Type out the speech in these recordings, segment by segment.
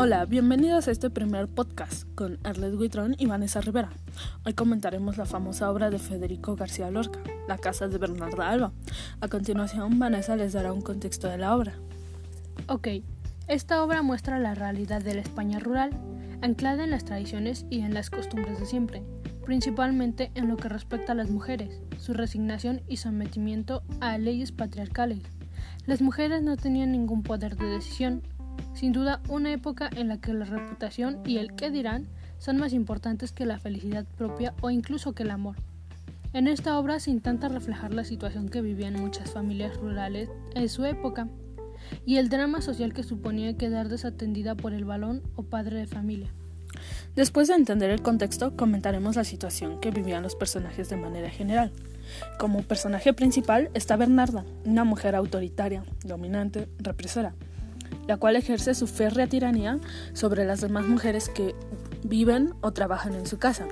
Hola, bienvenidos a este primer podcast con Arlet Guitrón y Vanessa Rivera. Hoy comentaremos la famosa obra de Federico García Lorca, La casa de Bernarda Alba. A continuación, Vanessa les dará un contexto de la obra. Ok, esta obra muestra la realidad de la España rural, anclada en las tradiciones y en las costumbres de siempre, principalmente en lo que respecta a las mujeres, su resignación y sometimiento a leyes patriarcales. Las mujeres no tenían ningún poder de decisión, sin duda, una época en la que la reputación y el qué dirán son más importantes que la felicidad propia o incluso que el amor. En esta obra se intenta reflejar la situación que vivían muchas familias rurales en su época y el drama social que suponía quedar desatendida por el balón o padre de familia. Después de entender el contexto, comentaremos la situación que vivían los personajes de manera general. Como personaje principal está Bernarda, una mujer autoritaria, dominante, represora, la cual ejerce su férrea tiranía sobre las demás mujeres que viven o trabajan en su casa.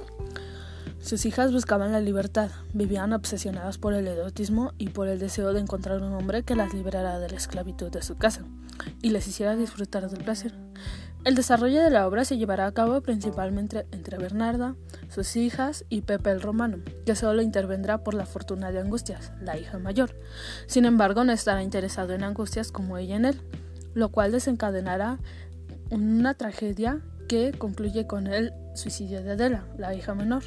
Sus hijas buscaban la libertad, vivían obsesionadas por el erotismo y por el deseo de encontrar un hombre que las liberara de la esclavitud de su casa y les hiciera disfrutar del placer. El desarrollo de la obra se llevará a cabo principalmente entre Bernarda, sus hijas y Pepe el Romano, que solo intervendrá por la fortuna de Angustias, la hija mayor. Sin embargo, no estará interesado en Angustias como ella en él lo cual desencadenará una tragedia que concluye con el suicidio de Adela, la hija menor.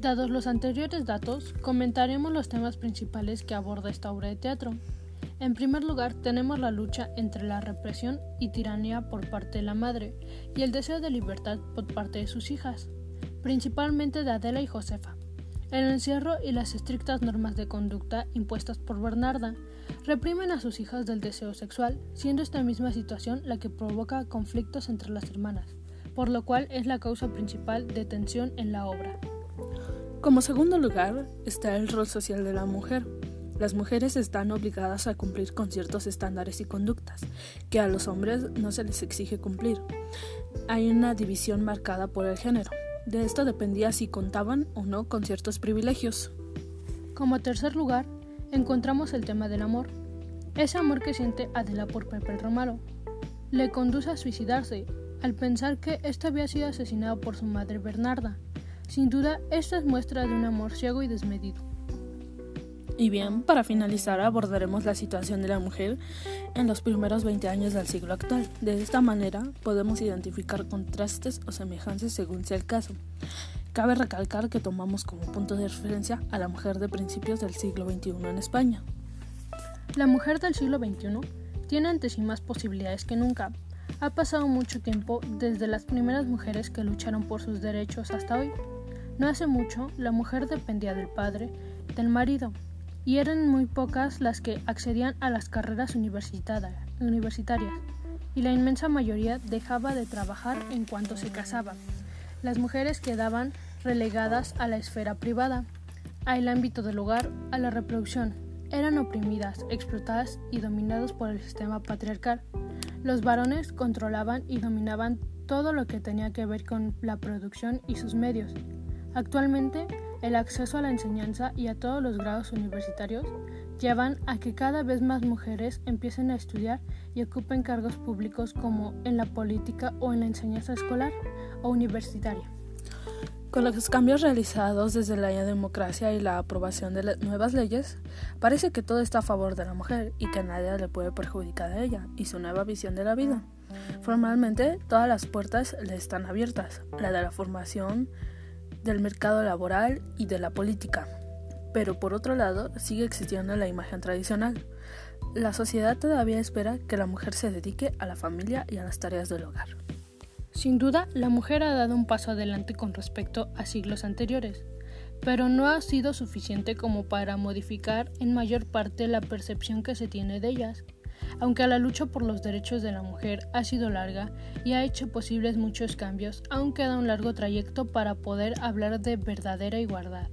Dados los anteriores datos, comentaremos los temas principales que aborda esta obra de teatro. En primer lugar, tenemos la lucha entre la represión y tiranía por parte de la madre y el deseo de libertad por parte de sus hijas, principalmente de Adela y Josefa. El encierro y las estrictas normas de conducta impuestas por Bernarda reprimen a sus hijas del deseo sexual, siendo esta misma situación la que provoca conflictos entre las hermanas, por lo cual es la causa principal de tensión en la obra. Como segundo lugar está el rol social de la mujer. Las mujeres están obligadas a cumplir con ciertos estándares y conductas que a los hombres no se les exige cumplir. Hay una división marcada por el género. De esto dependía si contaban o no con ciertos privilegios. Como tercer lugar, encontramos el tema del amor. Ese amor que siente Adela por Pepe el Romano le conduce a suicidarse al pensar que éste había sido asesinado por su madre Bernarda. Sin duda, esto es muestra de un amor ciego y desmedido. Y bien, para finalizar abordaremos la situación de la mujer en los primeros 20 años del siglo actual. De esta manera podemos identificar contrastes o semejanzas según sea el caso. Cabe recalcar que tomamos como punto de referencia a la mujer de principios del siglo XXI en España. La mujer del siglo XXI tiene ante sí más posibilidades que nunca. Ha pasado mucho tiempo desde las primeras mujeres que lucharon por sus derechos hasta hoy. No hace mucho, la mujer dependía del padre, del marido, y eran muy pocas las que accedían a las carreras universitarias, y la inmensa mayoría dejaba de trabajar en cuanto se casaba. Las mujeres quedaban relegadas a la esfera privada, al ámbito del hogar, a la reproducción. Eran oprimidas, explotadas y dominadas por el sistema patriarcal. Los varones controlaban y dominaban todo lo que tenía que ver con la producción y sus medios. Actualmente, el acceso a la enseñanza y a todos los grados universitarios llevan a que cada vez más mujeres empiecen a estudiar y ocupen cargos públicos como en la política o en la enseñanza escolar o universitaria. Con los cambios realizados desde la democracia y la aprobación de las nuevas leyes, parece que todo está a favor de la mujer y que nadie le puede perjudicar a ella y su nueva visión de la vida. Formalmente, todas las puertas le están abiertas, la de la formación, del mercado laboral y de la política. Pero por otro lado, sigue existiendo la imagen tradicional. La sociedad todavía espera que la mujer se dedique a la familia y a las tareas del hogar. Sin duda, la mujer ha dado un paso adelante con respecto a siglos anteriores, pero no ha sido suficiente como para modificar en mayor parte la percepción que se tiene de ellas aunque la lucha por los derechos de la mujer ha sido larga y ha hecho posibles muchos cambios, aún queda un largo trayecto para poder hablar de verdadera igualdad.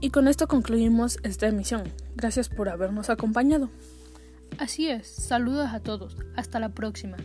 Y con esto concluimos esta emisión. Gracias por habernos acompañado. Así es, saludos a todos. Hasta la próxima.